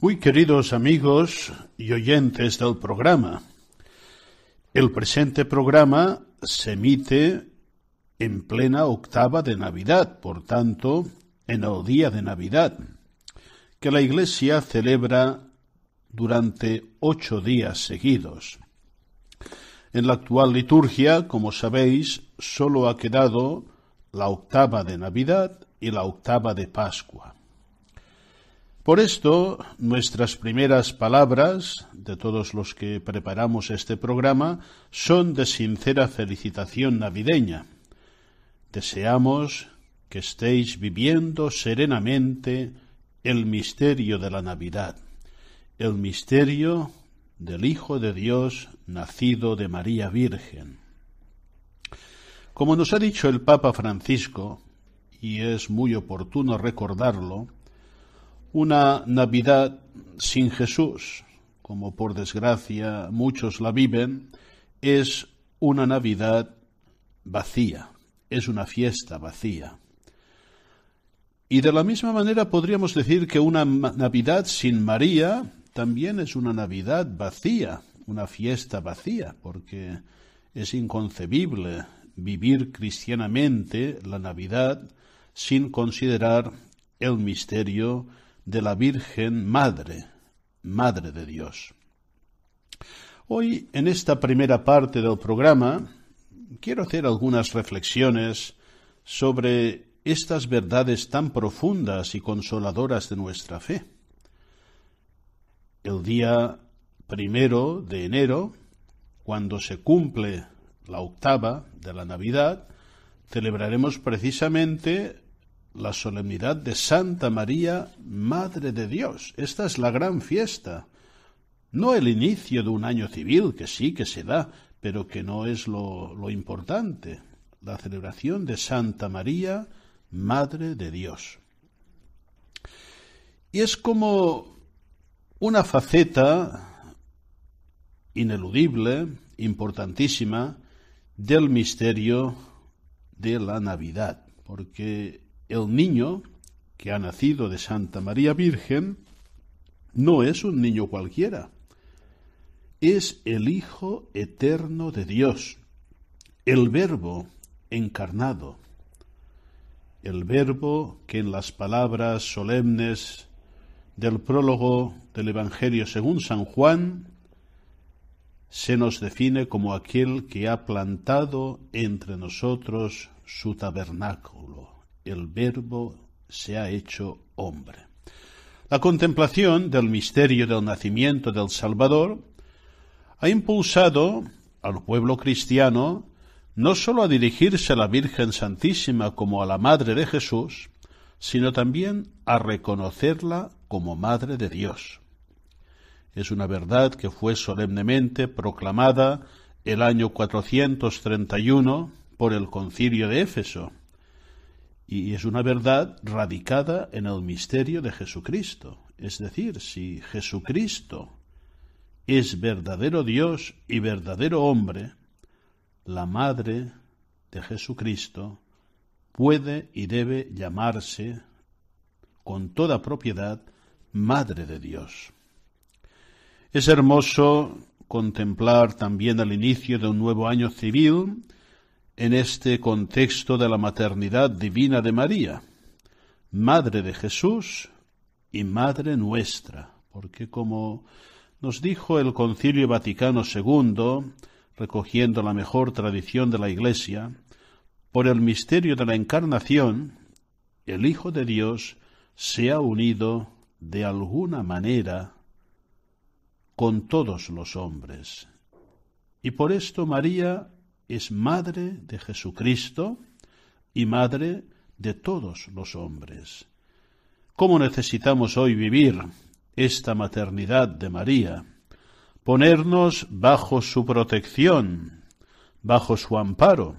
Muy queridos amigos y oyentes del programa, el presente programa se emite en plena octava de Navidad, por tanto, en el día de Navidad, que la Iglesia celebra durante ocho días seguidos. En la actual liturgia, como sabéis, sólo ha quedado la octava de Navidad y la octava de Pascua. Por esto, nuestras primeras palabras de todos los que preparamos este programa son de sincera felicitación navideña. Deseamos que estéis viviendo serenamente el misterio de la Navidad, el misterio del Hijo de Dios nacido de María Virgen. Como nos ha dicho el Papa Francisco, y es muy oportuno recordarlo, una Navidad sin Jesús, como por desgracia muchos la viven, es una Navidad vacía, es una fiesta vacía. Y de la misma manera podríamos decir que una Navidad sin María también es una Navidad vacía, una fiesta vacía, porque es inconcebible vivir cristianamente la Navidad sin considerar el misterio de la Virgen Madre, Madre de Dios. Hoy, en esta primera parte del programa, quiero hacer algunas reflexiones sobre estas verdades tan profundas y consoladoras de nuestra fe. El día primero de enero, cuando se cumple la octava de la Navidad, celebraremos precisamente la solemnidad de Santa María, Madre de Dios. Esta es la gran fiesta. No el inicio de un año civil, que sí que se da, pero que no es lo, lo importante. La celebración de Santa María, Madre de Dios. Y es como una faceta ineludible, importantísima, del misterio de la Navidad, porque el niño que ha nacido de Santa María Virgen no es un niño cualquiera, es el Hijo eterno de Dios, el Verbo encarnado, el Verbo que en las palabras solemnes del prólogo del Evangelio según San Juan se nos define como aquel que ha plantado entre nosotros su tabernáculo. El Verbo se ha hecho hombre. La contemplación del misterio del nacimiento del Salvador ha impulsado al pueblo cristiano no sólo a dirigirse a la Virgen Santísima como a la Madre de Jesús, sino también a reconocerla como Madre de Dios. Es una verdad que fue solemnemente proclamada el año 431 por el concilio de Éfeso, y es una verdad radicada en el misterio de Jesucristo. Es decir, si Jesucristo es verdadero Dios y verdadero hombre, la Madre de Jesucristo puede y debe llamarse con toda propiedad Madre de Dios. Es hermoso contemplar también el inicio de un nuevo año civil en este contexto de la maternidad divina de María, Madre de Jesús y Madre nuestra, porque como Nos dijo el Concilio Vaticano II, recogiendo la mejor tradición de la Iglesia, por el misterio de la Encarnación, el Hijo de Dios se ha unido de alguna manera con todos los hombres. Y por esto María es madre de Jesucristo y madre de todos los hombres. ¿Cómo necesitamos hoy vivir esta maternidad de María? Ponernos bajo su protección, bajo su amparo.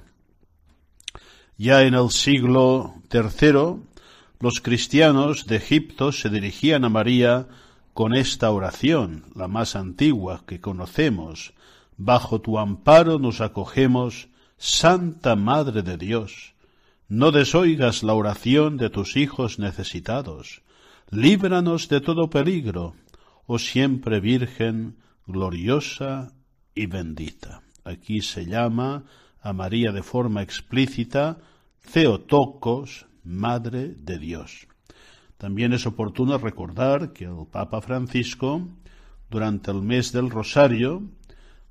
Ya en el siglo III, los cristianos de Egipto se dirigían a María con esta oración, la más antigua que conocemos. Bajo tu amparo nos acogemos, Santa Madre de Dios no desoigas la oración de tus hijos necesitados. Líbranos de todo peligro, oh siempre Virgen, gloriosa y bendita. Aquí se llama a María de forma explícita Theotokos, Madre de Dios. También es oportuno recordar que el Papa Francisco, durante el mes del Rosario,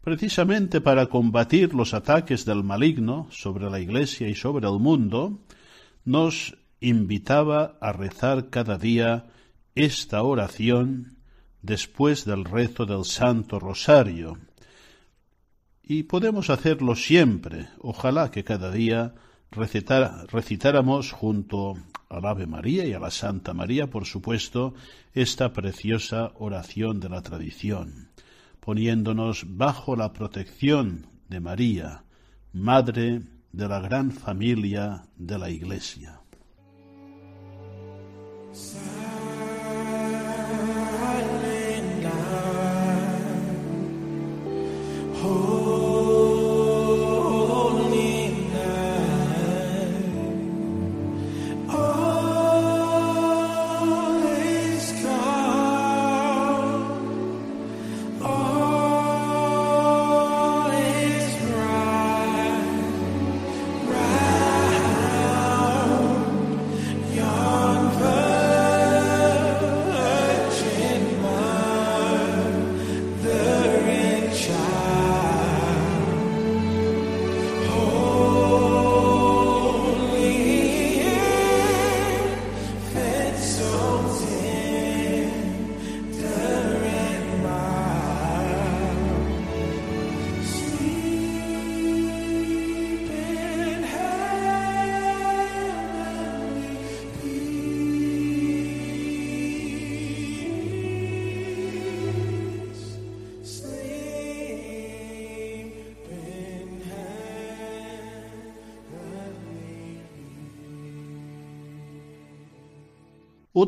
precisamente para combatir los ataques del maligno sobre la Iglesia y sobre el mundo, nos invitaba a rezar cada día esta oración después del rezo del Santo Rosario. Y podemos hacerlo siempre. Ojalá que cada día recitáramos junto al Ave María y a la Santa María, por supuesto, esta preciosa oración de la tradición poniéndonos bajo la protección de María, Madre de la gran familia de la Iglesia.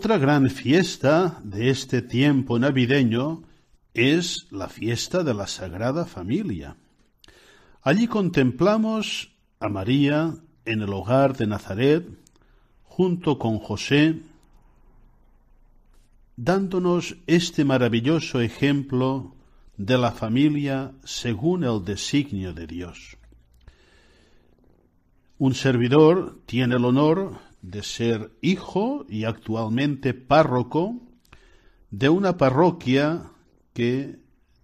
Otra gran fiesta de este tiempo navideño es la fiesta de la Sagrada Familia. Allí contemplamos a María en el hogar de Nazaret, junto con José, dándonos este maravilloso ejemplo de la familia según el designio de Dios. Un servidor tiene el honor de ser hijo y actualmente párroco de una parroquia que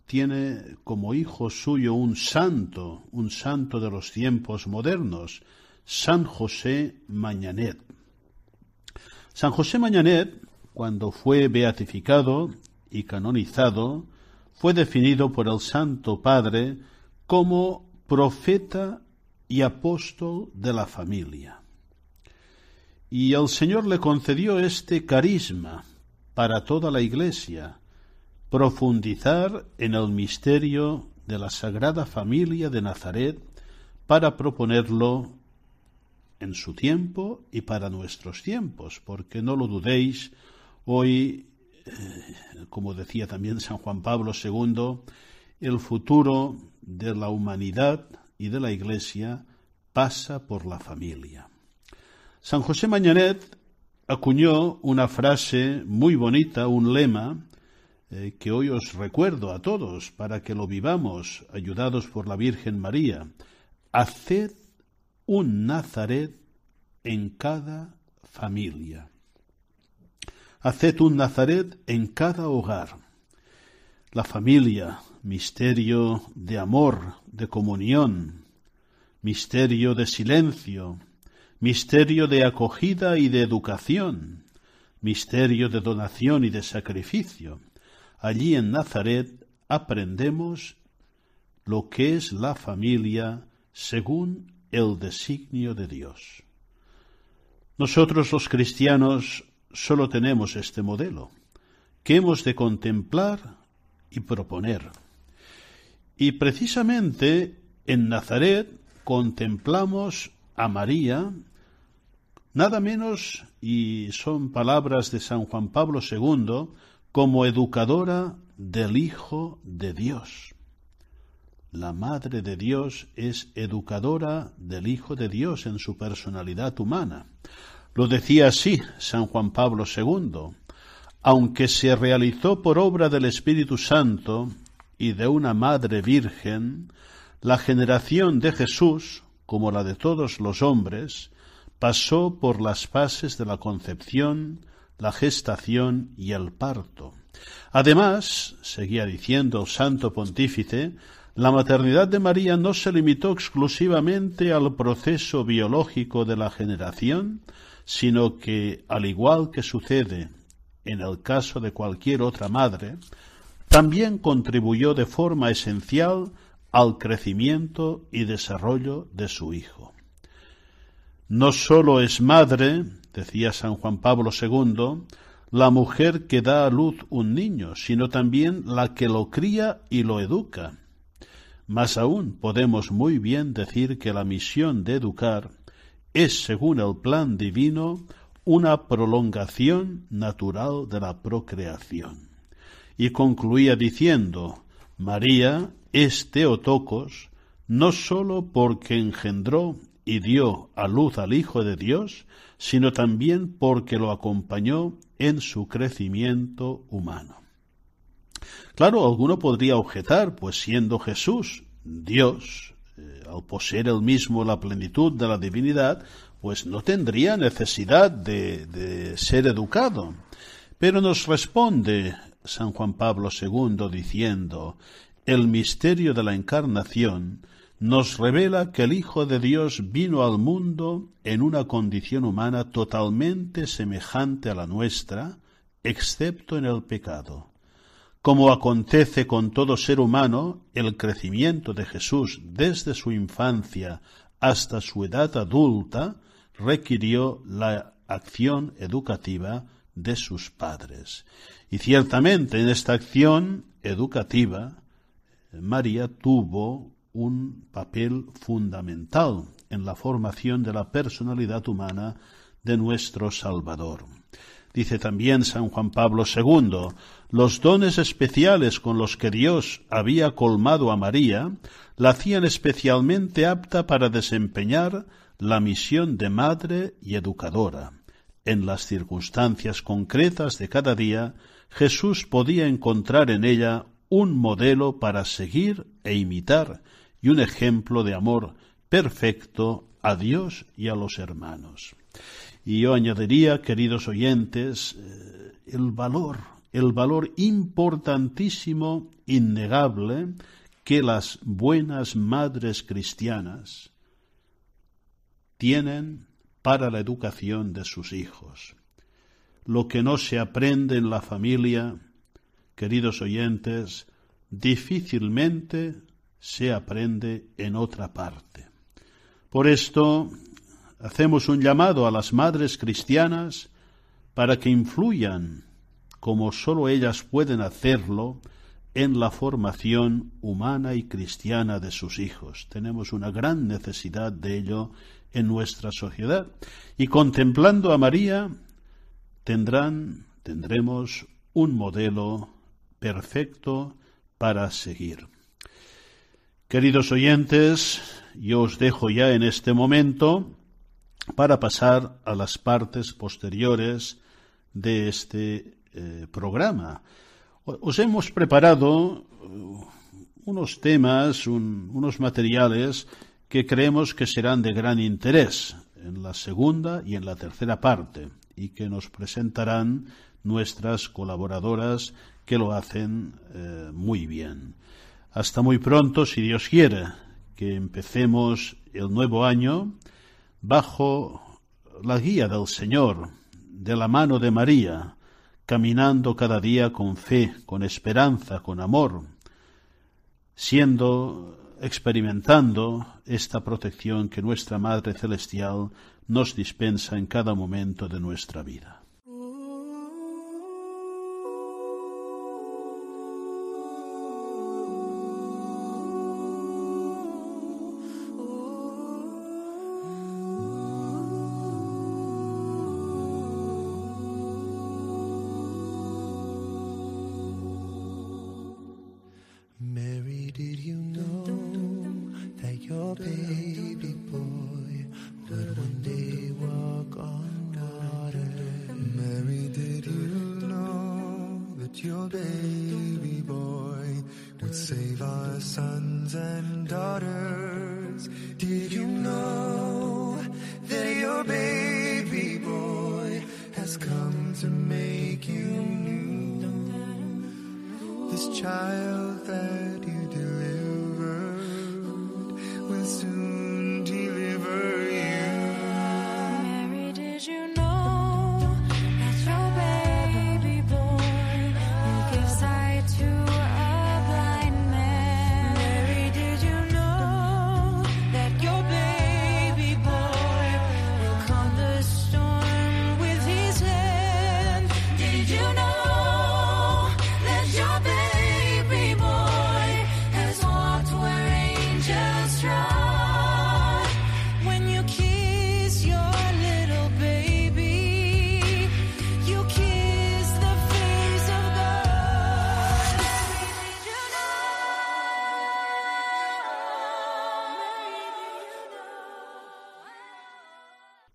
tiene como hijo suyo un santo, un santo de los tiempos modernos, San José Mañanet. San José Mañanet, cuando fue beatificado y canonizado, fue definido por el Santo Padre como profeta y apóstol de la familia. Y el Señor le concedió este carisma para toda la Iglesia, profundizar en el misterio de la Sagrada Familia de Nazaret para proponerlo en su tiempo y para nuestros tiempos, porque no lo dudéis, hoy, eh, como decía también San Juan Pablo II, el futuro de la humanidad y de la Iglesia pasa por la familia. San José Mañanet acuñó una frase muy bonita, un lema, eh, que hoy os recuerdo a todos para que lo vivamos, ayudados por la Virgen María. Haced un Nazaret en cada familia. Haced un Nazaret en cada hogar. La familia, misterio de amor, de comunión, misterio de silencio, misterio de acogida y de educación, misterio de donación y de sacrificio. Allí en Nazaret aprendemos lo que es la familia según el designio de Dios. Nosotros los cristianos solo tenemos este modelo, que hemos de contemplar y proponer. Y precisamente en Nazaret contemplamos a María, nada menos, y son palabras de San Juan Pablo II, como educadora del Hijo de Dios. La Madre de Dios es educadora del Hijo de Dios en su personalidad humana. Lo decía así San Juan Pablo II. Aunque se realizó por obra del Espíritu Santo y de una Madre Virgen, la generación de Jesús, como la de todos los hombres, pasó por las fases de la concepción, la gestación y el parto. Además, seguía diciendo el Santo Pontífice, la maternidad de María no se limitó exclusivamente al proceso biológico de la generación, sino que, al igual que sucede en el caso de cualquier otra madre, también contribuyó de forma esencial al crecimiento y desarrollo de su hijo. No sólo es madre, decía San Juan Pablo II, la mujer que da a luz un niño, sino también la que lo cría y lo educa. Más aún, podemos muy bien decir que la misión de educar es, según el plan divino, una prolongación natural de la procreación. Y concluía diciendo, María es Teotocos, no sólo porque engendró y dio a luz al Hijo de Dios, sino también porque lo acompañó en su crecimiento humano. Claro, alguno podría objetar, pues siendo Jesús Dios, eh, al poseer él mismo la plenitud de la divinidad, pues no tendría necesidad de, de ser educado. Pero nos responde San Juan Pablo II diciendo, el misterio de la encarnación nos revela que el Hijo de Dios vino al mundo en una condición humana totalmente semejante a la nuestra, excepto en el pecado. Como acontece con todo ser humano, el crecimiento de Jesús desde su infancia hasta su edad adulta requirió la acción educativa de sus padres. Y ciertamente en esta acción educativa María tuvo un papel fundamental en la formación de la personalidad humana de nuestro Salvador. Dice también San Juan Pablo II, los dones especiales con los que Dios había colmado a María la hacían especialmente apta para desempeñar la misión de madre y educadora. En las circunstancias concretas de cada día, Jesús podía encontrar en ella un modelo para seguir e imitar y un ejemplo de amor perfecto a Dios y a los hermanos. Y yo añadiría, queridos oyentes, eh, el valor, el valor importantísimo, innegable, que las buenas madres cristianas tienen para la educación de sus hijos. Lo que no se aprende en la familia, queridos oyentes, difícilmente se aprende en otra parte. Por esto, hacemos un llamado a las madres cristianas para que influyan, como sólo ellas pueden hacerlo, en la formación humana y cristiana de sus hijos. Tenemos una gran necesidad de ello en nuestra sociedad. Y contemplando a María, tendrán, tendremos un modelo perfecto para seguir. Queridos oyentes, yo os dejo ya en este momento para pasar a las partes posteriores de este eh, programa. Os hemos preparado uh, unos temas, unos materiales que creemos que serán de gran interés en la segunda y en la tercera parte y que nos presentarán nuestras colaboradoras que lo hacen eh, muy bien. Hasta muy pronto, si Dios quiere, que empecemos el nuevo año bajo la guía del Señor, de la mano de María, caminando cada día con fe, con esperanza, con amor, siendo, experimentando esta protección que nuestra Madre Celestial nos dispensa en cada momento de nuestra vida.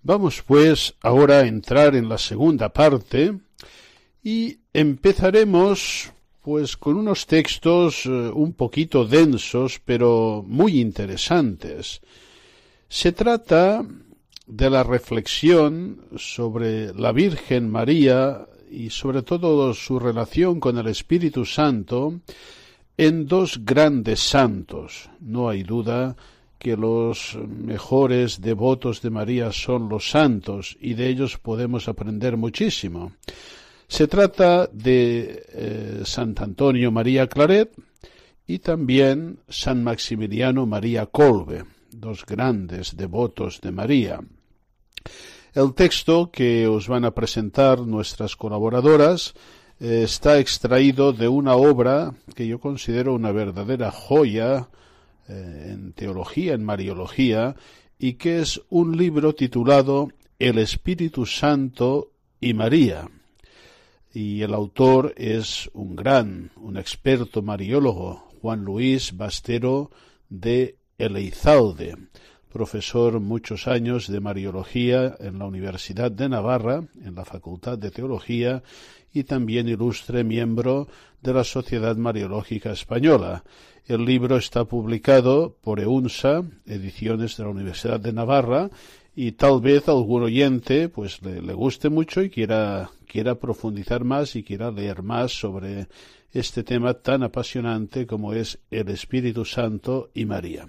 Vamos pues ahora a entrar en la segunda parte y empezaremos pues con unos textos eh, un poquito densos pero muy interesantes. Se trata de la reflexión sobre la Virgen María y sobre todo su relación con el Espíritu Santo en dos grandes santos. No hay duda que los mejores devotos de María son los santos y de ellos podemos aprender muchísimo. Se trata de eh, Sant Antonio María Claret y también San Maximiliano María Colbe, dos grandes devotos de María. El texto que os van a presentar nuestras colaboradoras eh, está extraído de una obra que yo considero una verdadera joya eh, en teología, en mariología, y que es un libro titulado El Espíritu Santo y María. Y el autor es un gran, un experto mariólogo, Juan Luis Bastero de Eleizalde, profesor muchos años de Mariología en la Universidad de Navarra, en la Facultad de Teología, y también ilustre miembro de la Sociedad Mariológica Española. El libro está publicado por EUNSA, Ediciones de la Universidad de Navarra, y tal vez algún oyente pues le, guste mucho y quiera, quiera profundizar más y quiera leer más sobre este tema tan apasionante como es el Espíritu Santo y María.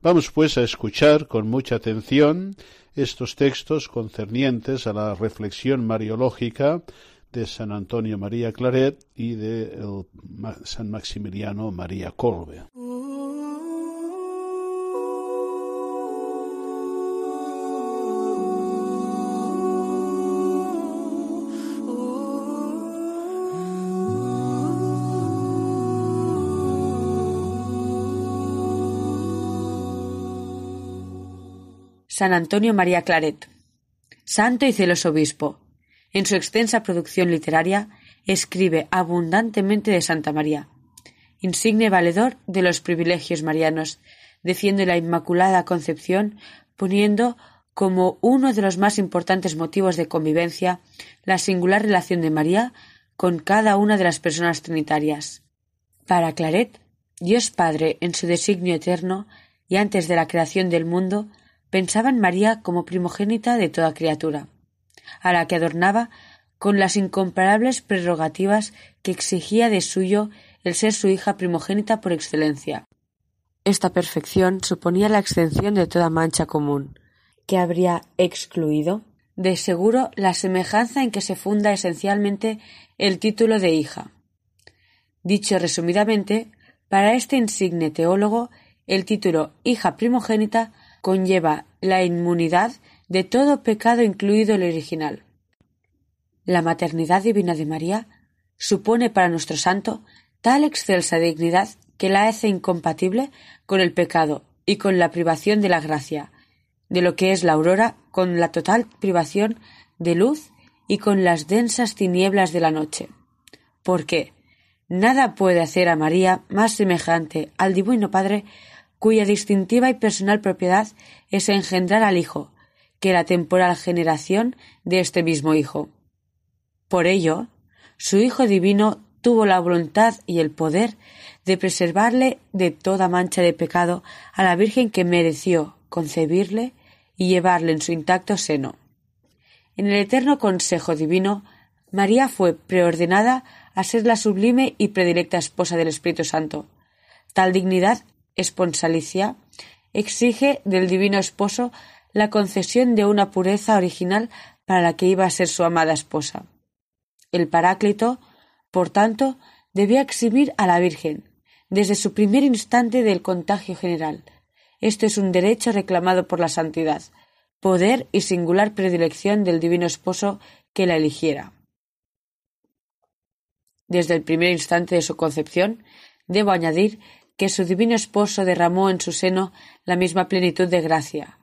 Vamos pues a escuchar con mucha atención estos textos concernientes a la reflexión mariológica de San Antonio María Claret y de el San Maximiliano María Colbe. San Antonio María Claret, santo y celoso obispo. En su extensa producción literaria escribe abundantemente de Santa María, insigne valedor de los privilegios marianos, defiende la Inmaculada Concepción, poniendo como uno de los más importantes motivos de convivencia la singular relación de María con cada una de las personas trinitarias. Para Claret, Dios Padre, en su designio eterno y antes de la creación del mundo, pensaba en María como primogénita de toda criatura, a la que adornaba con las incomparables prerrogativas que exigía de suyo el ser su hija primogénita por excelencia. Esta perfección suponía la extensión de toda mancha común, que habría excluido, de seguro, la semejanza en que se funda esencialmente el título de hija. Dicho resumidamente, para este insigne teólogo, el título hija primogénita conlleva la inmunidad de todo pecado incluido el original. La maternidad divina de María supone para nuestro santo tal excelsa dignidad que la hace incompatible con el pecado y con la privación de la gracia, de lo que es la aurora con la total privación de luz y con las densas tinieblas de la noche. Porque nada puede hacer a María más semejante al Divino Padre cuya distintiva y personal propiedad es engendrar al Hijo, que la temporal generación de este mismo Hijo. Por ello, su Hijo Divino tuvo la voluntad y el poder de preservarle de toda mancha de pecado a la Virgen que mereció concebirle y llevarle en su intacto seno. En el eterno consejo divino, María fue preordenada a ser la sublime y predilecta esposa del Espíritu Santo. Tal dignidad esponsalicia exige del divino esposo la concesión de una pureza original para la que iba a ser su amada esposa. El Paráclito, por tanto, debía exhibir a la Virgen, desde su primer instante del contagio general. Esto es un derecho reclamado por la santidad, poder y singular predilección del divino esposo que la eligiera. Desde el primer instante de su concepción, debo añadir que su divino esposo derramó en su seno la misma plenitud de gracia.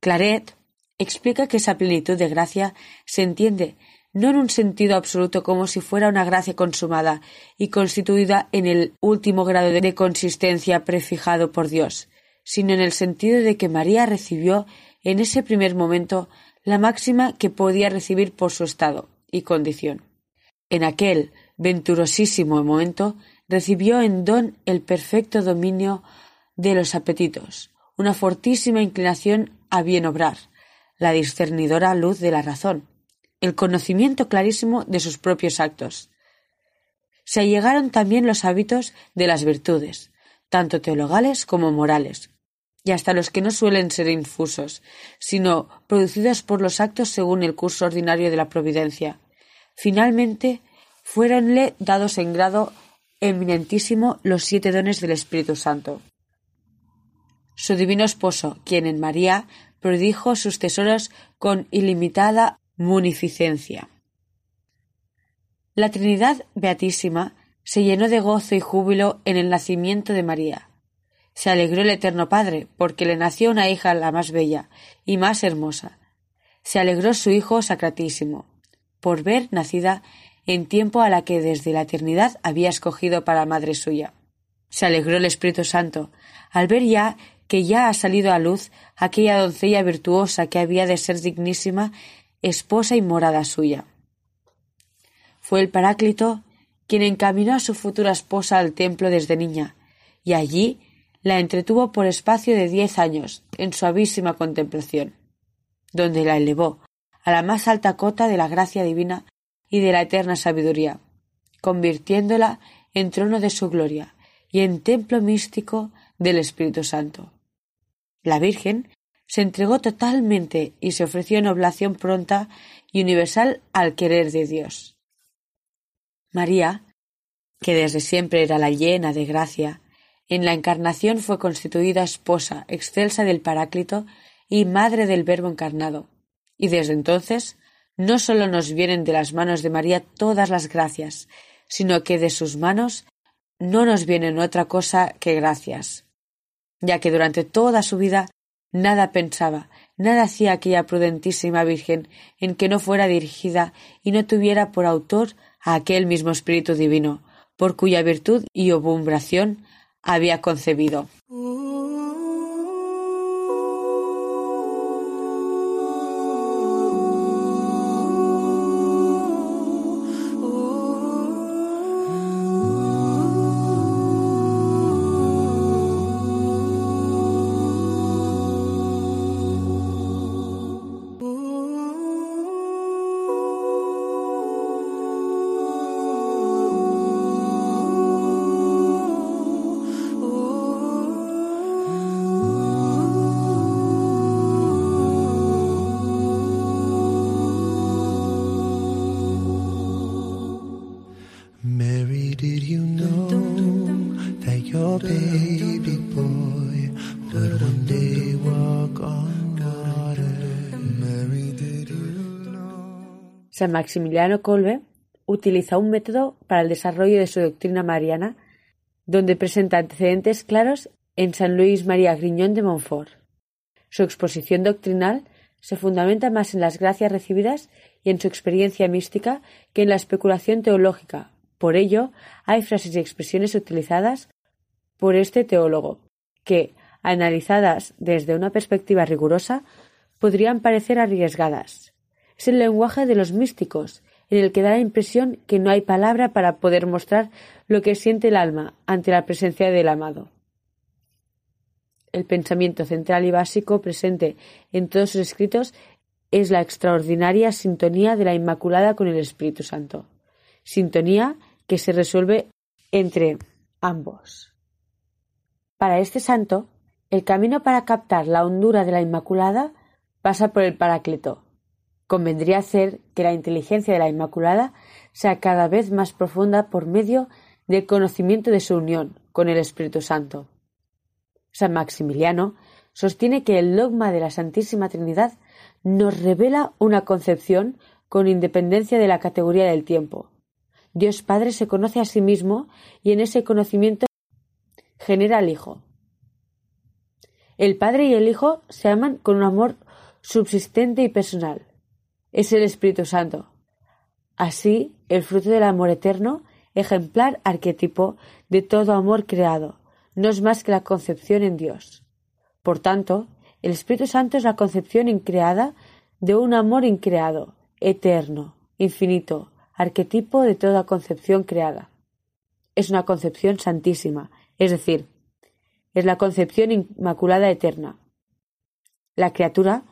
Claret explica que esa plenitud de gracia se entiende no en un sentido absoluto como si fuera una gracia consumada y constituida en el último grado de consistencia prefijado por Dios, sino en el sentido de que María recibió en ese primer momento la máxima que podía recibir por su estado y condición. En aquel venturosísimo momento recibió en don el perfecto dominio de los apetitos, una fortísima inclinación a bien obrar, la discernidora luz de la razón, el conocimiento clarísimo de sus propios actos. Se allegaron también los hábitos de las virtudes, tanto teologales como morales, y hasta los que no suelen ser infusos, sino producidos por los actos según el curso ordinario de la providencia. Finalmente, fuéronle dados en grado eminentísimo los siete dones del Espíritu Santo. Su divino esposo, quien en María prodijo sus tesoros con ilimitada munificencia. La Trinidad Beatísima se llenó de gozo y júbilo en el nacimiento de María. Se alegró el Eterno Padre, porque le nació una hija la más bella y más hermosa. Se alegró su Hijo Sacratísimo, por ver nacida en tiempo a la que desde la eternidad había escogido para madre suya. Se alegró el Espíritu Santo, al ver ya que ya ha salido a luz aquella doncella virtuosa que había de ser dignísima esposa y morada suya. Fue el Paráclito quien encaminó a su futura esposa al templo desde niña, y allí la entretuvo por espacio de diez años en suavísima contemplación, donde la elevó a la más alta cota de la gracia divina y de la eterna sabiduría, convirtiéndola en trono de su gloria y en templo místico del Espíritu Santo. La Virgen se entregó totalmente y se ofreció en oblación pronta y universal al querer de Dios. María, que desde siempre era la llena de gracia, en la encarnación fue constituida esposa excelsa del Paráclito y madre del Verbo encarnado, y desde entonces no sólo nos vienen de las manos de María todas las gracias, sino que de sus manos no nos vienen otra cosa que gracias, ya que durante toda su vida Nada pensaba, nada hacía aquella prudentísima Virgen en que no fuera dirigida y no tuviera por autor a aquel mismo Espíritu Divino, por cuya virtud y obumbración había concebido. Maximiliano Kolbe utiliza un método para el desarrollo de su doctrina mariana, donde presenta antecedentes claros en San Luis María Griñón de Montfort. Su exposición doctrinal se fundamenta más en las gracias recibidas y en su experiencia mística que en la especulación teológica. Por ello, hay frases y expresiones utilizadas por este teólogo que, analizadas desde una perspectiva rigurosa, podrían parecer arriesgadas. Es el lenguaje de los místicos, en el que da la impresión que no hay palabra para poder mostrar lo que siente el alma ante la presencia del amado. El pensamiento central y básico presente en todos sus escritos es la extraordinaria sintonía de la Inmaculada con el Espíritu Santo, sintonía que se resuelve entre ambos. Para este santo, el camino para captar la hondura de la Inmaculada pasa por el Paráclito. Convendría hacer que la inteligencia de la Inmaculada sea cada vez más profunda por medio del conocimiento de su unión con el Espíritu Santo. San Maximiliano sostiene que el dogma de la Santísima Trinidad nos revela una concepción con independencia de la categoría del tiempo. Dios Padre se conoce a sí mismo y en ese conocimiento genera al Hijo. El Padre y el Hijo se aman con un amor subsistente y personal. Es el Espíritu Santo. Así, el fruto del amor eterno, ejemplar arquetipo de todo amor creado, no es más que la concepción en Dios. Por tanto, el Espíritu Santo es la concepción increada de un amor increado, eterno, infinito, arquetipo de toda concepción creada. Es una concepción santísima, es decir, es la concepción inmaculada eterna. La criatura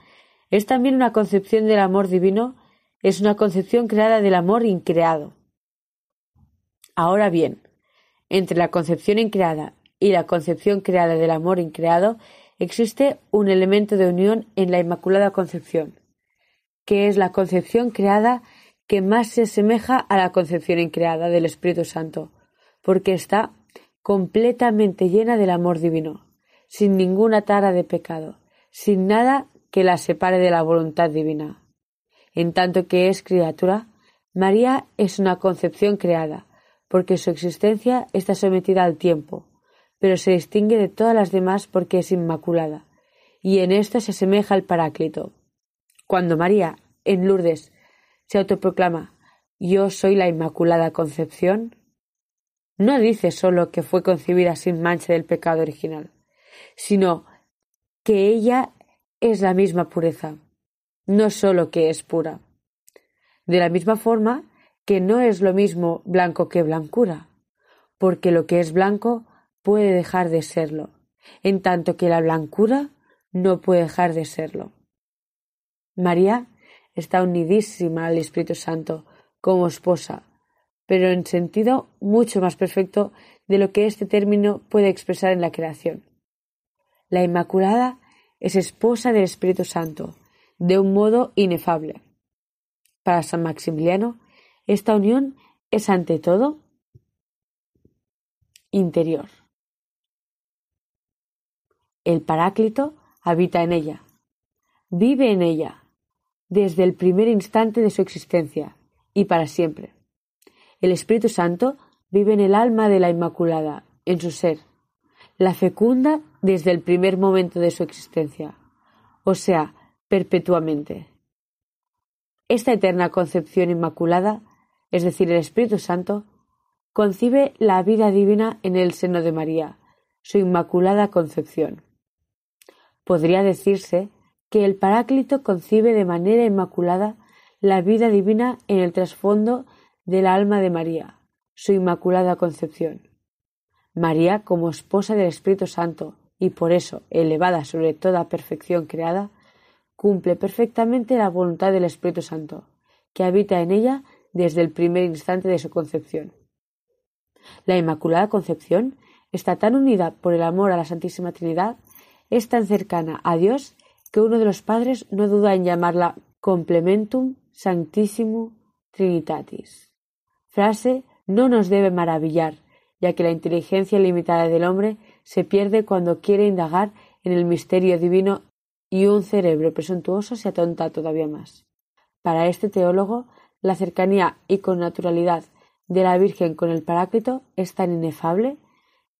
es también una concepción del amor divino, es una concepción creada del amor increado. Ahora bien, entre la concepción increada y la concepción creada del amor increado existe un elemento de unión en la Inmaculada Concepción, que es la concepción creada que más se asemeja a la concepción increada del Espíritu Santo, porque está completamente llena del amor divino, sin ninguna tara de pecado, sin nada que la separe de la voluntad divina. En tanto que es criatura, María es una concepción creada, porque su existencia está sometida al tiempo, pero se distingue de todas las demás porque es inmaculada, y en esto se asemeja al Paráclito. Cuando María, en Lourdes, se autoproclama Yo soy la Inmaculada Concepción, no dice sólo que fue concebida sin mancha del pecado original, sino que ella es la misma pureza, no sólo que es pura. De la misma forma que no es lo mismo blanco que blancura, porque lo que es blanco puede dejar de serlo, en tanto que la blancura no puede dejar de serlo. María está unidísima al Espíritu Santo como esposa, pero en sentido mucho más perfecto de lo que este término puede expresar en la creación. La Inmaculada es esposa del Espíritu Santo, de un modo inefable. Para San Maximiliano, esta unión es ante todo interior. El Paráclito habita en ella, vive en ella, desde el primer instante de su existencia y para siempre. El Espíritu Santo vive en el alma de la Inmaculada, en su ser, la fecunda desde el primer momento de su existencia, o sea, perpetuamente. Esta eterna concepción inmaculada, es decir, el Espíritu Santo, concibe la vida divina en el seno de María, su inmaculada concepción. Podría decirse que el Paráclito concibe de manera inmaculada la vida divina en el trasfondo del alma de María, su inmaculada concepción. María, como esposa del Espíritu Santo y por eso elevada sobre toda perfección creada, cumple perfectamente la voluntad del Espíritu Santo, que habita en ella desde el primer instante de su concepción. La Inmaculada Concepción está tan unida por el amor a la Santísima Trinidad es tan cercana a Dios que uno de los padres no duda en llamarla complementum sanctissimum trinitatis, frase no nos debe maravillar, ya que la inteligencia limitada del hombre se pierde cuando quiere indagar en el misterio divino y un cerebro presuntuoso se atonta todavía más. Para este teólogo, la cercanía y con naturalidad de la Virgen con el Paráclito es tan inefable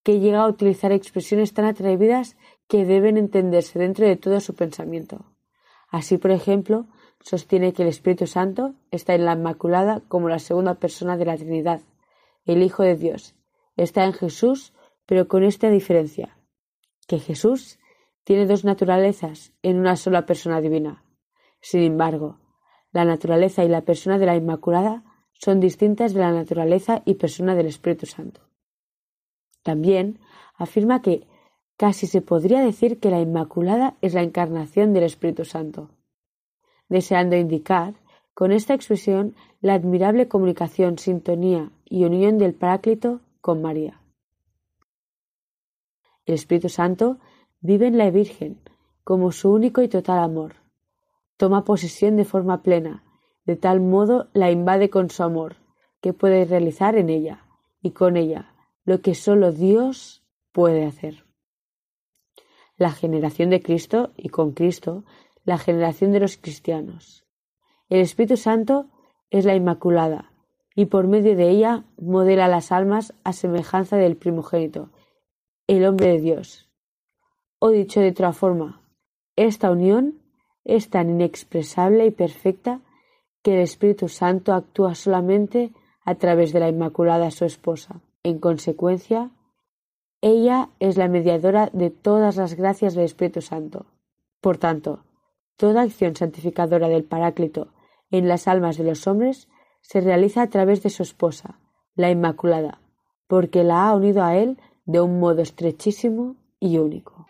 que llega a utilizar expresiones tan atrevidas que deben entenderse dentro de todo su pensamiento. Así, por ejemplo, sostiene que el Espíritu Santo está en la Inmaculada como la segunda persona de la Trinidad, el Hijo de Dios. Está en Jesús, pero con esta diferencia, que Jesús tiene dos naturalezas en una sola persona divina. Sin embargo, la naturaleza y la persona de la Inmaculada son distintas de la naturaleza y persona del Espíritu Santo. También afirma que casi se podría decir que la Inmaculada es la encarnación del Espíritu Santo, deseando indicar con esta expresión la admirable comunicación, sintonía y unión del Paráclito con María. El Espíritu Santo vive en la Virgen como su único y total amor. Toma posesión de forma plena, de tal modo la invade con su amor, que puede realizar en ella y con ella lo que sólo Dios puede hacer. La generación de Cristo y con Cristo la generación de los cristianos. El Espíritu Santo es la Inmaculada y por medio de ella modela las almas a semejanza del primogénito, el hombre de Dios. O dicho de otra forma, esta unión es tan inexpresable y perfecta que el Espíritu Santo actúa solamente a través de la Inmaculada su esposa. En consecuencia, ella es la mediadora de todas las gracias del Espíritu Santo. Por tanto, toda acción santificadora del Paráclito en las almas de los hombres se realiza a través de su esposa, la Inmaculada, porque la ha unido a él de un modo estrechísimo y único.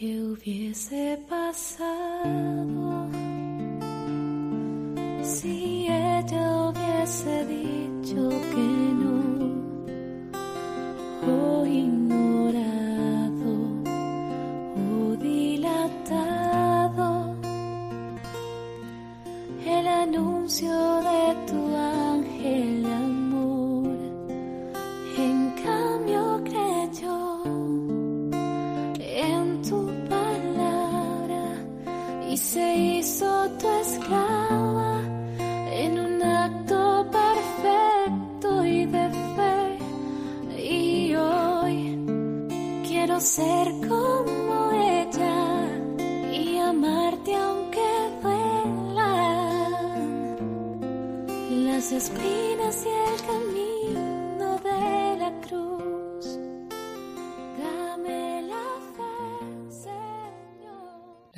¿Qué hubiese pasado si ella hubiese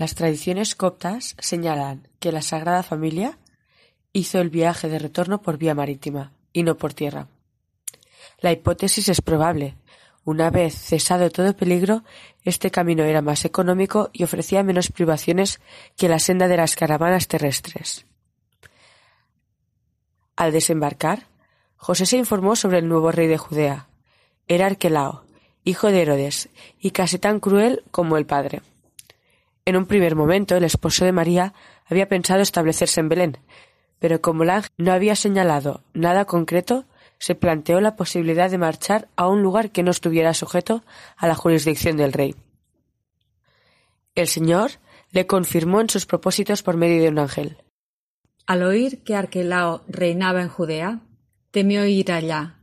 Las tradiciones coptas señalan que la Sagrada Familia hizo el viaje de retorno por vía marítima y no por tierra. La hipótesis es probable. Una vez cesado todo peligro, este camino era más económico y ofrecía menos privaciones que la senda de las caravanas terrestres. Al desembarcar, José se informó sobre el nuevo rey de Judea. Era Arquelao, hijo de Herodes, y casi tan cruel como el padre. En un primer momento, el esposo de María había pensado establecerse en Belén, pero como el ángel no había señalado nada concreto, se planteó la posibilidad de marchar a un lugar que no estuviera sujeto a la jurisdicción del rey. El Señor le confirmó en sus propósitos por medio de un ángel. Al oír que Arquelao reinaba en Judea, temió ir allá,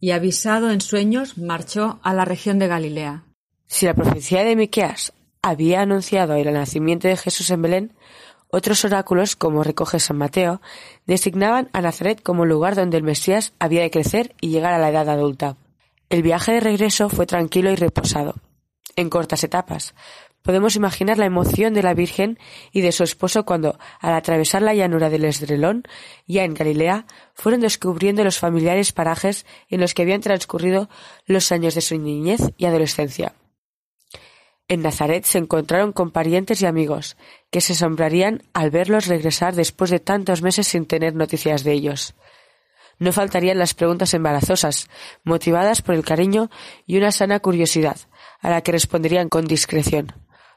y avisado en sueños marchó a la región de Galilea. Si la profecía de Miqueas había anunciado el nacimiento de Jesús en Belén, otros oráculos, como recoge San Mateo, designaban a Nazaret como lugar donde el Mesías había de crecer y llegar a la edad adulta. El viaje de regreso fue tranquilo y reposado, en cortas etapas. Podemos imaginar la emoción de la Virgen y de su esposo cuando, al atravesar la llanura del Esdrelón, ya en Galilea, fueron descubriendo los familiares parajes en los que habían transcurrido los años de su niñez y adolescencia. En Nazaret se encontraron con parientes y amigos, que se asombrarían al verlos regresar después de tantos meses sin tener noticias de ellos. No faltarían las preguntas embarazosas, motivadas por el cariño y una sana curiosidad, a la que responderían con discreción,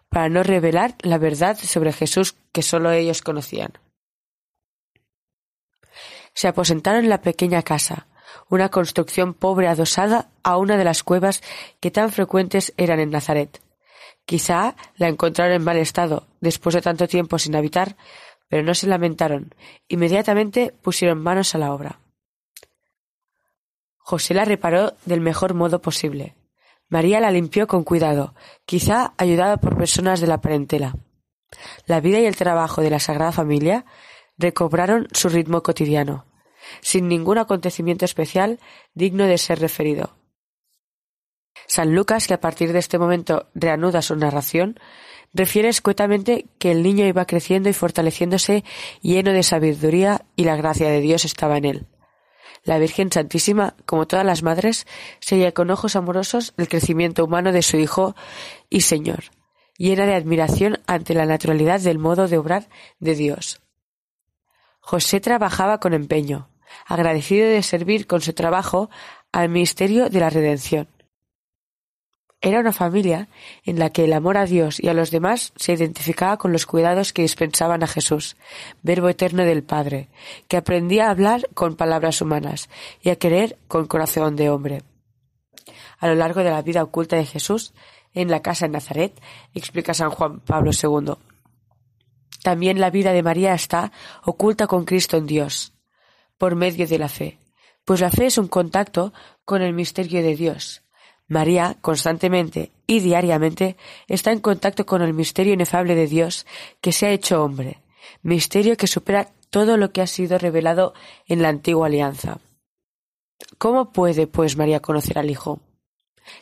para no revelar la verdad sobre Jesús que sólo ellos conocían. Se aposentaron en la pequeña casa, una construcción pobre adosada a una de las cuevas que tan frecuentes eran en Nazaret. Quizá la encontraron en mal estado, después de tanto tiempo sin habitar, pero no se lamentaron. Inmediatamente pusieron manos a la obra. José la reparó del mejor modo posible. María la limpió con cuidado, quizá ayudada por personas de la parentela. La vida y el trabajo de la Sagrada Familia recobraron su ritmo cotidiano, sin ningún acontecimiento especial digno de ser referido. San Lucas, que a partir de este momento reanuda su narración, refiere escuetamente que el niño iba creciendo y fortaleciéndose lleno de sabiduría y la gracia de Dios estaba en él. La Virgen Santísima, como todas las madres, seguía con ojos amorosos el crecimiento humano de su Hijo y Señor, llena de admiración ante la naturalidad del modo de obrar de Dios. José trabajaba con empeño, agradecido de servir con su trabajo al ministerio de la redención. Era una familia en la que el amor a Dios y a los demás se identificaba con los cuidados que dispensaban a Jesús, Verbo eterno del Padre, que aprendía a hablar con palabras humanas y a querer con corazón de hombre. A lo largo de la vida oculta de Jesús, en la casa de Nazaret, explica San Juan Pablo II. También la vida de María está oculta con Cristo en Dios, por medio de la fe, pues la fe es un contacto con el misterio de Dios, María, constantemente y diariamente, está en contacto con el misterio inefable de Dios que se ha hecho hombre, misterio que supera todo lo que ha sido revelado en la antigua alianza. ¿Cómo puede, pues, María conocer al Hijo?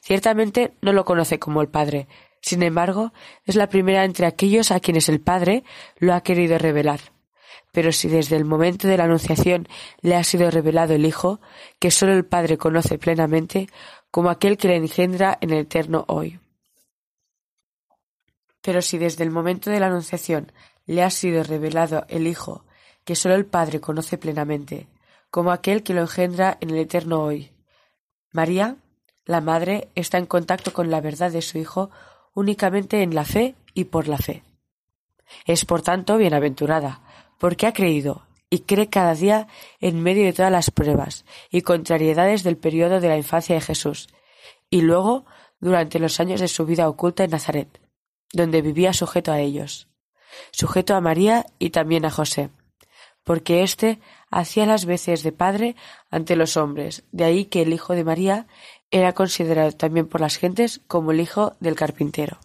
Ciertamente no lo conoce como el Padre, sin embargo, es la primera entre aquellos a quienes el Padre lo ha querido revelar. Pero si desde el momento de la Anunciación le ha sido revelado el Hijo, que sólo el Padre conoce plenamente, como aquel que le engendra en el eterno hoy. Pero si desde el momento de la Anunciación le ha sido revelado el Hijo, que sólo el Padre conoce plenamente, como aquel que lo engendra en el eterno hoy. María, la Madre, está en contacto con la verdad de su Hijo únicamente en la fe y por la fe. Es por tanto bienaventurada, porque ha creído y cree cada día en medio de todas las pruebas y contrariedades del periodo de la infancia de Jesús, y luego durante los años de su vida oculta en Nazaret, donde vivía sujeto a ellos, sujeto a María y también a José, porque éste hacía las veces de padre ante los hombres, de ahí que el hijo de María Era considerado también por las gentes como el hijo del carpintero.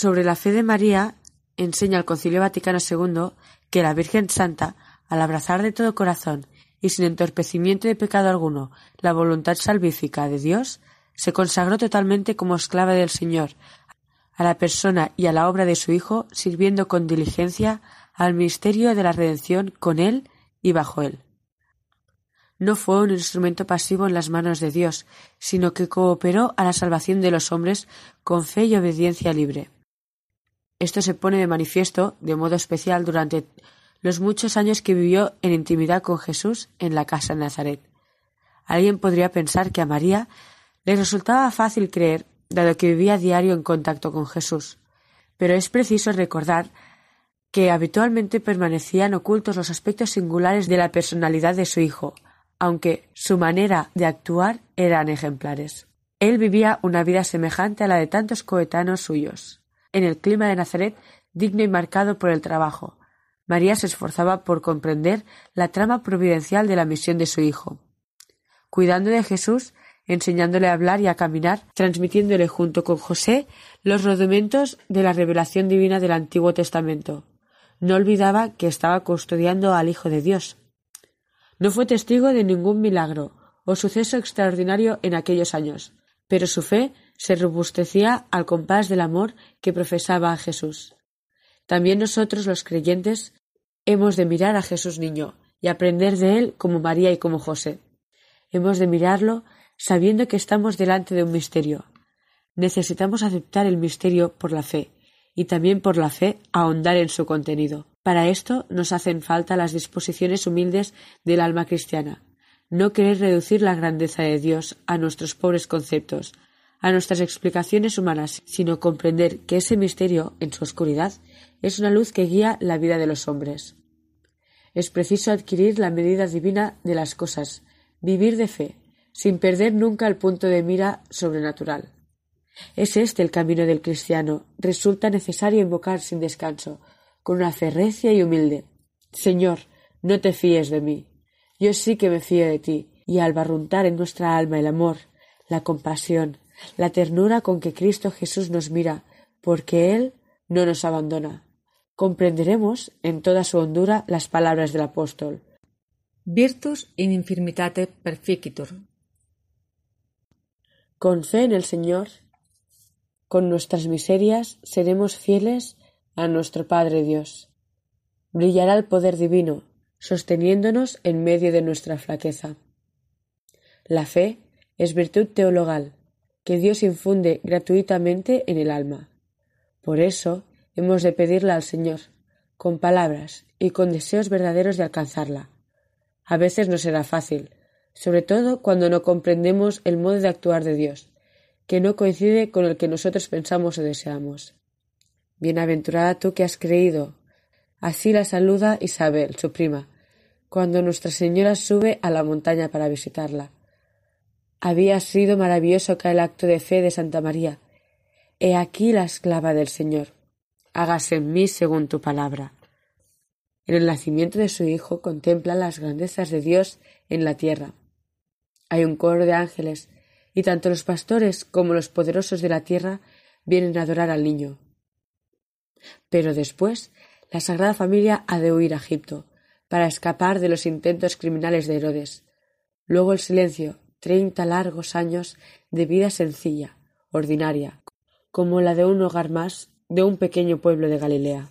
Sobre la fe de María enseña el Concilio Vaticano II que la Virgen Santa, al abrazar de todo corazón y sin entorpecimiento de pecado alguno la voluntad salvífica de Dios, se consagró totalmente como esclava del Señor, a la persona y a la obra de su Hijo, sirviendo con diligencia al misterio de la redención con Él y bajo Él. No fue un instrumento pasivo en las manos de Dios, sino que cooperó a la salvación de los hombres con fe y obediencia libre. Esto se pone de manifiesto de modo especial durante los muchos años que vivió en intimidad con Jesús en la casa de Nazaret. Alguien podría pensar que a María le resultaba fácil creer, dado que vivía a diario en contacto con Jesús. Pero es preciso recordar que habitualmente permanecían ocultos los aspectos singulares de la personalidad de su hijo, aunque su manera de actuar eran ejemplares. Él vivía una vida semejante a la de tantos coetanos suyos. En el clima de Nazaret, digno y marcado por el trabajo, María se esforzaba por comprender la trama providencial de la misión de su hijo. Cuidando de Jesús, enseñándole a hablar y a caminar, transmitiéndole junto con José los rudimentos de la revelación divina del Antiguo Testamento. No olvidaba que estaba custodiando al Hijo de Dios. No fue testigo de ningún milagro o suceso extraordinario en aquellos años, pero su fe se robustecía al compás del amor que profesaba a Jesús. También nosotros los creyentes hemos de mirar a Jesús niño y aprender de él como María y como José. Hemos de mirarlo sabiendo que estamos delante de un misterio. Necesitamos aceptar el misterio por la fe y también por la fe ahondar en su contenido. Para esto nos hacen falta las disposiciones humildes del alma cristiana. No querer reducir la grandeza de Dios a nuestros pobres conceptos, a nuestras explicaciones humanas, sino comprender que ese misterio, en su oscuridad, es una luz que guía la vida de los hombres. Es preciso adquirir la medida divina de las cosas, vivir de fe, sin perder nunca el punto de mira sobrenatural. Es este el camino del cristiano. Resulta necesario invocar sin descanso, con una fe recia y humilde. Señor, no te fíes de mí. Yo sí que me fío de ti, y al barruntar en nuestra alma el amor, la compasión, la ternura con que Cristo Jesús nos mira, porque Él no nos abandona. Comprenderemos en toda su hondura las palabras del apóstol. Virtus in infirmitate perficitur. Con fe en el Señor, con nuestras miserias, seremos fieles a nuestro Padre Dios. Brillará el poder divino, sosteniéndonos en medio de nuestra flaqueza. La fe es virtud teologal, que Dios infunde gratuitamente en el alma. Por eso hemos de pedirla al Señor, con palabras y con deseos verdaderos de alcanzarla. A veces no será fácil, sobre todo cuando no comprendemos el modo de actuar de Dios, que no coincide con el que nosotros pensamos o deseamos. Bienaventurada tú que has creído. Así la saluda Isabel, su prima, cuando Nuestra Señora sube a la montaña para visitarla. Había sido maravilloso aquel acto de fe de Santa María. He aquí la esclava del Señor. Hágase en mí según tu palabra. En el nacimiento de su Hijo contempla las grandezas de Dios en la tierra. Hay un coro de ángeles, y tanto los pastores como los poderosos de la tierra vienen a adorar al niño. Pero después, la Sagrada Familia ha de huir a Egipto, para escapar de los intentos criminales de Herodes. Luego el silencio, treinta largos años de vida sencilla, ordinaria, como la de un hogar más de un pequeño pueblo de Galilea.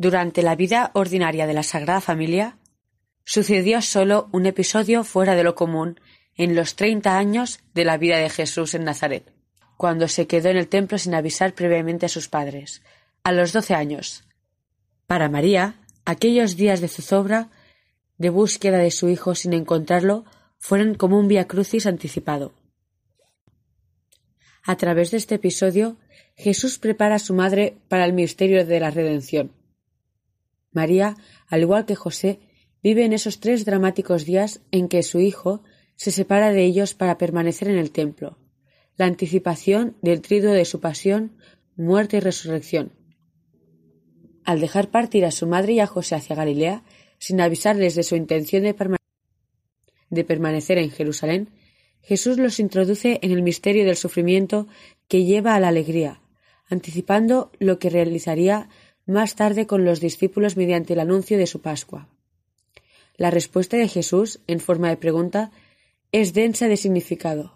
Durante la vida ordinaria de la Sagrada Familia, sucedió solo un episodio fuera de lo común en los treinta años de la vida de Jesús en Nazaret, cuando se quedó en el templo sin avisar previamente a sus padres, a los doce años. Para María, aquellos días de zozobra, de búsqueda de su hijo sin encontrarlo, fueron como un via crucis anticipado. A través de este episodio, Jesús prepara a su madre para el misterio de la redención. María, al igual que José, vive en esos tres dramáticos días en que su hijo se separa de ellos para permanecer en el templo, la anticipación del triduo de su pasión, muerte y resurrección. Al dejar partir a su madre y a José hacia Galilea, sin avisarles de su intención de, permanecer en Jerusalén, Jesús los introduce en el misterio del sufrimiento que lleva a la alegría, anticipando lo que realizaría más tarde con los discípulos mediante el anuncio de su Pascua. La respuesta de Jesús, en forma de pregunta, es densa de significado.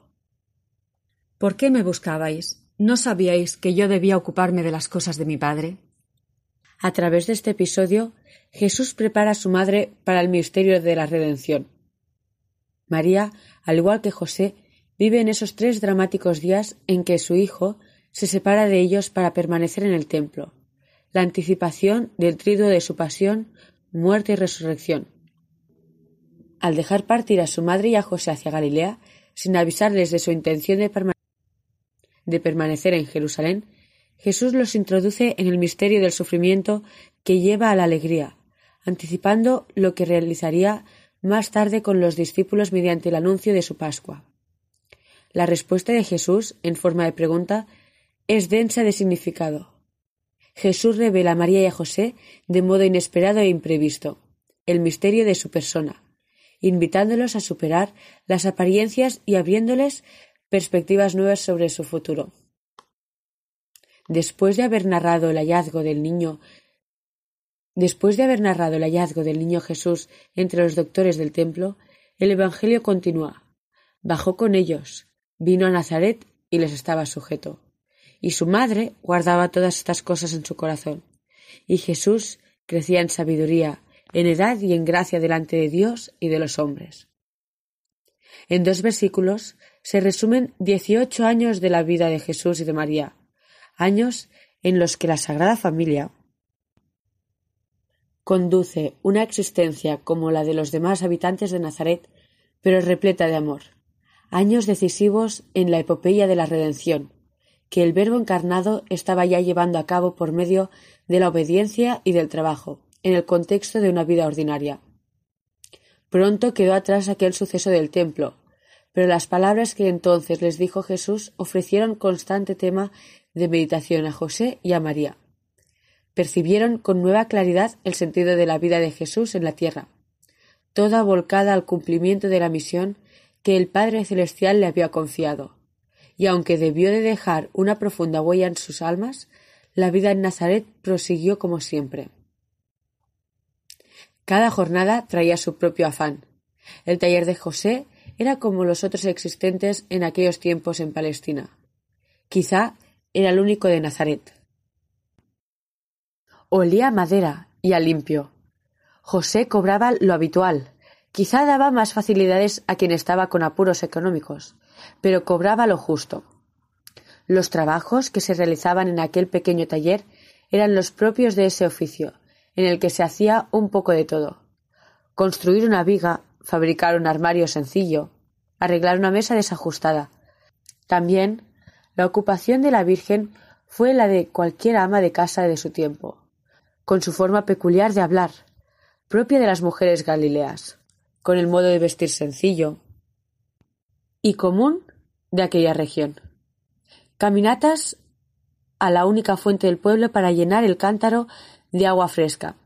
¿Por qué me buscabais? ¿No sabíais que yo debía ocuparme de las cosas de mi Padre? A través de este episodio, Jesús prepara a su madre para el misterio de la redención. María, al igual que José, vive en esos tres dramáticos días en que su hijo se separa de ellos para permanecer en el templo, la anticipación del triduo de su pasión, muerte y resurrección. Al dejar partir a su madre y a José hacia Galilea, sin avisarles de su intención de, permanecer en Jerusalén, Jesús los introduce en el misterio del sufrimiento que lleva a la alegría, anticipando lo que realizaría más tarde con los discípulos mediante el anuncio de su Pascua. La respuesta de Jesús, en forma de pregunta, es densa de significado. Jesús revela a María y a José, de modo inesperado e imprevisto, el misterio de su persona, invitándolos a superar las apariencias y abriéndoles perspectivas nuevas sobre su futuro. Después de haber narrado el hallazgo del niño Después de haber narrado el hallazgo del niño Jesús entre los doctores del templo, el Evangelio continúa. Bajó con ellos, vino a Nazaret y les estaba sujeto. Y su madre guardaba todas estas cosas en su corazón. Y Jesús crecía en sabiduría, en edad y en gracia delante de Dios y de los hombres. En dos versículos se resumen dieciocho años de la vida de Jesús y de María, años en los que la Sagrada Familia conduce una existencia como la de los demás habitantes de Nazaret, pero repleta de amor, años decisivos en la epopeya de la redención, que el Verbo encarnado estaba ya llevando a cabo por medio de la obediencia y del trabajo, en el contexto de una vida ordinaria. Pronto quedó atrás aquel suceso del templo, pero las palabras que entonces les dijo Jesús ofrecieron constante tema de meditación a José y a María. Percibieron con nueva claridad el sentido de la vida de Jesús en la tierra, toda volcada al cumplimiento de la misión que el Padre Celestial le había confiado. Y aunque debió de dejar una profunda huella en sus almas, la vida en Nazaret prosiguió como siempre. Cada jornada traía su propio afán. El taller de José era como los otros existentes en aquellos tiempos en Palestina. Quizá era el único de Nazaret. Olía a madera y a limpio. José cobraba lo habitual. Quizá daba más facilidades a quien estaba con apuros económicos, pero cobraba lo justo. Los trabajos que se realizaban en aquel pequeño taller eran los propios de ese oficio, en el que se hacía un poco de todo. Construir una viga, fabricar un armario sencillo, arreglar una mesa desajustada. También la ocupación de la Virgen fue la de cualquier ama de casa de su tiempo, con su forma peculiar de hablar, propia de las mujeres galileas, con el modo de vestir sencillo y común de aquella región. Caminatas a la única fuente del pueblo para llenar el cántaro de agua fresca,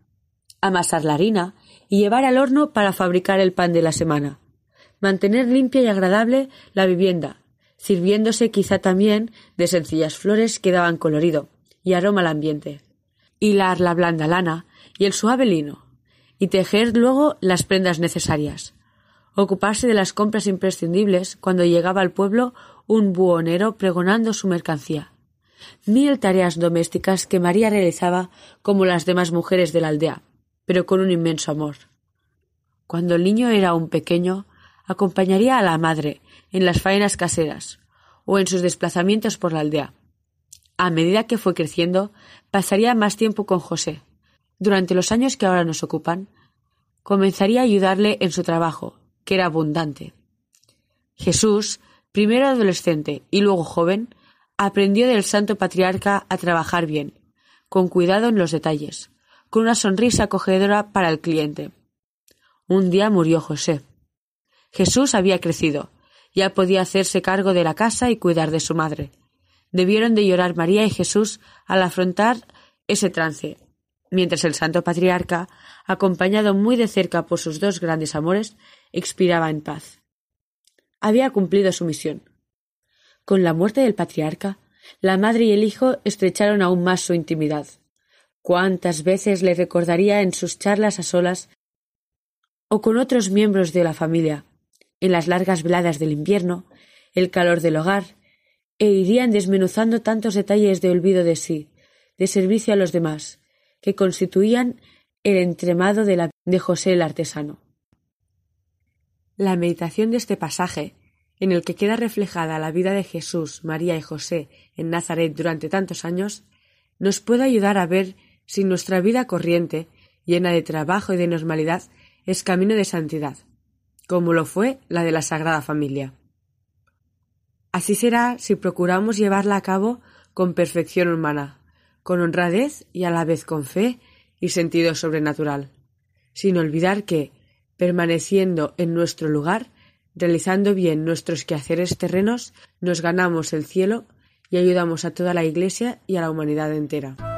amasar la harina y llevar al horno para fabricar el pan de la semana, mantener limpia y agradable la vivienda, sirviéndose quizá también de sencillas flores que daban colorido y aroma al ambiente, hilar la blanda lana y el suave lino, y tejer luego las prendas necesarias, ocuparse de las compras imprescindibles cuando llegaba al pueblo un buhonero pregonando su mercancía, mil tareas domésticas que María realizaba como las demás mujeres de la aldea, pero con un inmenso amor. Cuando el niño era aún pequeño, acompañaría a la madre en las faenas caseras o en sus desplazamientos por la aldea. A medida que fue creciendo, pasaría más tiempo con José. Durante los años que ahora nos ocupan, comenzaría a ayudarle en su trabajo, que era abundante. Jesús, primero adolescente y luego joven, aprendió del santo patriarca a trabajar bien, con cuidado en los detalles, con una sonrisa acogedora para el cliente. Un día murió José. Jesús había crecido, ya podía hacerse cargo de la casa y cuidar de su madre. Debieron de llorar María y Jesús al afrontar ese trance, mientras el santo patriarca, acompañado muy de cerca por sus dos grandes amores, expiraba en paz. Había cumplido su misión. Con la muerte del patriarca, la madre y el hijo estrecharon aún más su intimidad. Cuántas veces le recordaría en sus charlas a solas o con otros miembros de la familia, en las largas veladas del invierno, el calor del hogar, e irían desmenuzando tantos detalles de olvido de sí, de servicio a los demás, que constituían el entremado de, la, de José el artesano. La meditación de este pasaje, en el que queda reflejada la vida de Jesús, María y José en Nazaret durante tantos años, nos puede ayudar a ver si nuestra vida corriente, llena de trabajo y de normalidad, es camino de santidad, como lo fue la de la Sagrada Familia. Así será si procuramos llevarla a cabo con perfección humana, con honradez y a la vez con fe y sentido sobrenatural, sin olvidar que, permaneciendo en nuestro lugar, realizando bien nuestros quehaceres terrenos, nos ganamos el cielo y ayudamos a toda la Iglesia y a la humanidad entera.